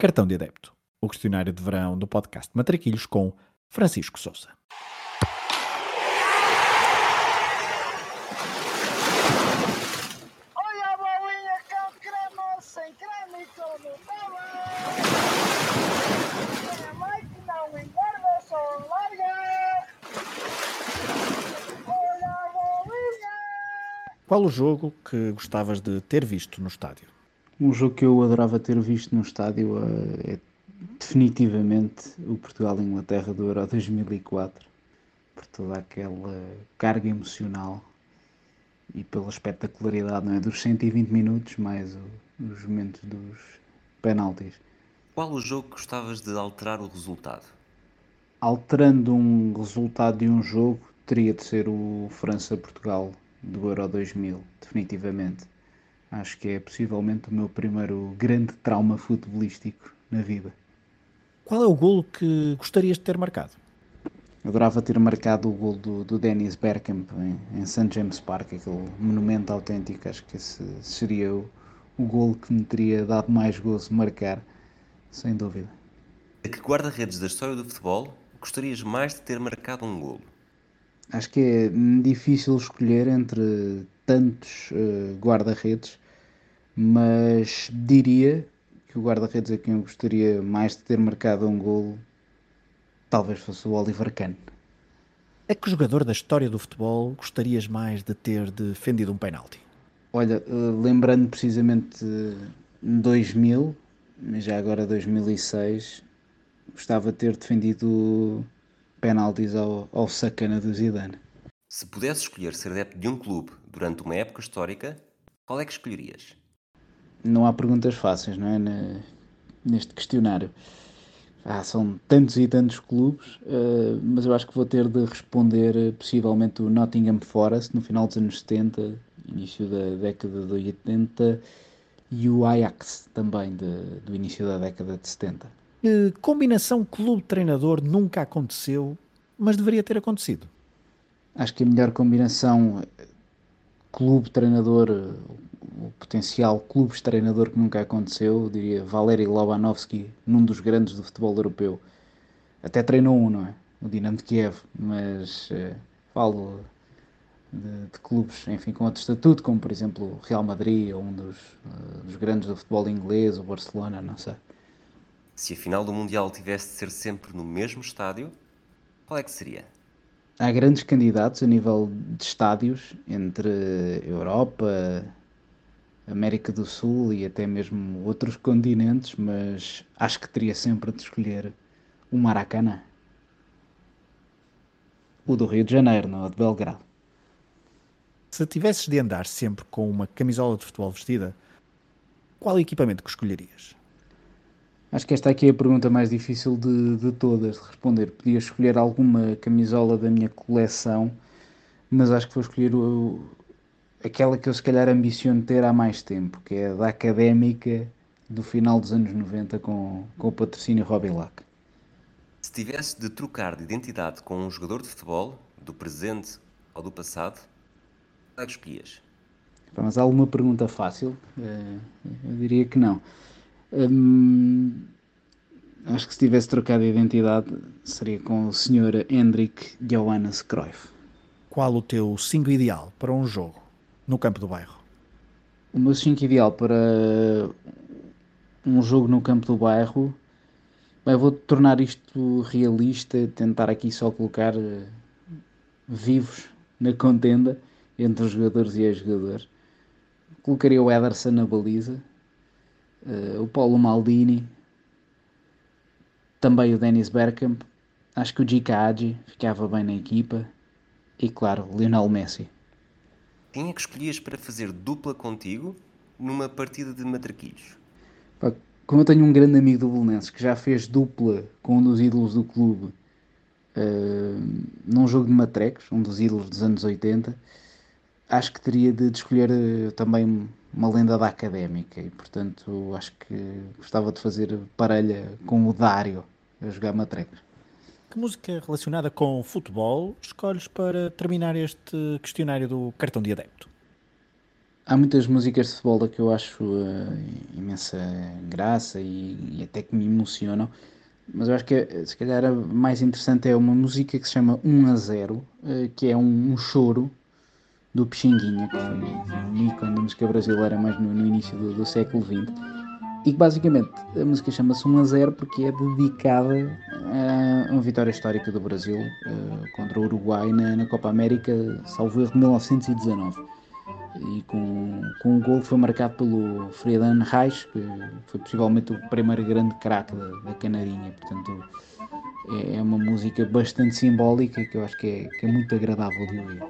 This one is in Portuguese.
Cartão de Adepto, o questionário de verão do podcast Matraquilhos com Francisco Souza. Olha a bolinha com creme, sem creme com Nutella. Minha mãe que não engorda, só larga. Olha a bolinha. Qual o jogo que gostavas de ter visto no estádio? Um jogo que eu adorava ter visto no estádio eh, é definitivamente o Portugal-Inglaterra do Euro 2004, por toda aquela carga emocional e pela espetacularidade não é? dos 120 minutos, mais o- os momentos dos penaltis. Qual o jogo que gostavas de alterar o resultado? Alterando um resultado de um jogo, teria de ser o França-Portugal do Euro 2000, definitivamente. Acho que é possivelmente o meu primeiro grande trauma futebolístico na vida. Qual é o golo que gostarias de ter marcado? Adorava ter marcado o gol do, do Dennis Bergkamp em, em St. James Park, aquele monumento autêntico. Acho que esse seria o, o gol que me teria dado mais gozo marcar, sem dúvida. A que guarda-redes da história do futebol gostarias mais de ter marcado um golo? Acho que é difícil escolher entre tantos eh, guarda-redes, mas diria que o guarda-redes a quem eu gostaria mais de ter marcado um golo talvez fosse o Oliver Kahn. A que jogador da história do futebol gostarias mais de ter defendido um penalti? Olha, eh, lembrando precisamente de 2000, mas já agora 2006, gostava de ter defendido penaltis ao, ao sacana do Zidane. Se pudesse escolher ser adepto de um clube durante uma época histórica, qual é que escolherias? Não há perguntas fáceis, não é? Ne- Neste questionário. Ah, são tantos e tantos clubes, eh, mas eu acho que vou ter de responder eh, possivelmente o Nottingham Forest no final dos anos 70, início da década de 80, e o Ajax também de- do início da década de 70. Que combinação clube-treinador nunca aconteceu, mas deveria ter acontecido? Acho que a melhor combinação eh, clube-treinador, eh, o potencial clubes-treinador que nunca aconteceu, eu diria Valery Lobanovsky, num dos grandes do futebol europeu. Até treinou um, não é? O Dinamo de Kiev, mas eh, falo de, de clubes, enfim, com outro estatuto, como por exemplo o Real Madrid, ou um dos, eh, dos grandes do futebol inglês, o Barcelona, não sei. Se a final do Mundial tivesse de ser sempre no mesmo estádio, qual é que seria? Há grandes candidatos a nível de estádios entre Europa, América do Sul e até mesmo outros continentes, mas acho que teria sempre de escolher o Maracanã. O do Rio de Janeiro, não o de Belgrado. Se tivesses de andar sempre com uma camisola de futebol vestida, qual equipamento que escolherias? Acho que esta aqui é a pergunta mais difícil de, de todas de responder. Podia escolher alguma camisola da minha coleção, mas acho que vou escolher o- aquela que eu se calhar ambiciono ter há mais tempo, que é da Académica do final dos anos 90 com, com o patrocínio Robilac. Se tivesse de trocar de identidade com um jogador de futebol, do presente ou do passado, qual é que escolhias? Mas há alguma pergunta fácil? Eh, Eu diria que não. Hum, acho que se tivesse trocado de identidade seria com o Sr. Hendrik Johannes Cruyff. Qual o teu 5 ideal para um jogo no campo do bairro? O meu 5 ideal para um jogo no campo do bairro, bem, vou tornar isto realista, tentar aqui só colocar eh, vivos na contenda entre os jogadores e ex-jogadores. Colocaria o Ederson na baliza, o Paulo Maldini, também o Dennis Bergkamp, acho que o Gica Hagi ficava bem na equipa e claro, Lionel Messi. Quem é que escolhias para fazer dupla contigo numa partida de matraquilhos? Como eu tenho um grande amigo do Belenenses que já fez dupla com um dos ídolos do clube eh, num jogo de matrecos, um dos ídolos dos anos 80, acho que teria de, de escolher eh, também uma lenda da académica e portanto acho que gostava de fazer parelha com o Dário a jogar matrecos. Que música relacionada com futebol escolhes para terminar este questionário do cartão de adepto? há muitas músicas de futebol que eu acho uh, imensa graça e, e, até que me emocionam, mas eu acho que se calhar a mais interessante é uma música que se chama 1 a 0, uh, que é um, um, choro do Pixinguinha, que foi um ícone da música brasileira mais no, no início do, do, século XX. E que basicamente a música chama-se 1 a 0 porque é dedicada a uma vitória histórica do Brasil uh, contra o Uruguai na, na Copa América, salvo erro, de 1919 e com, com um gol foi marcado pelo Friedan Reis, que foi possivelmente o primeiro grande craque da, da Canarinha. Portanto, é, é, uma música bastante simbólica que eu acho que é, que é muito agradável de ouvir.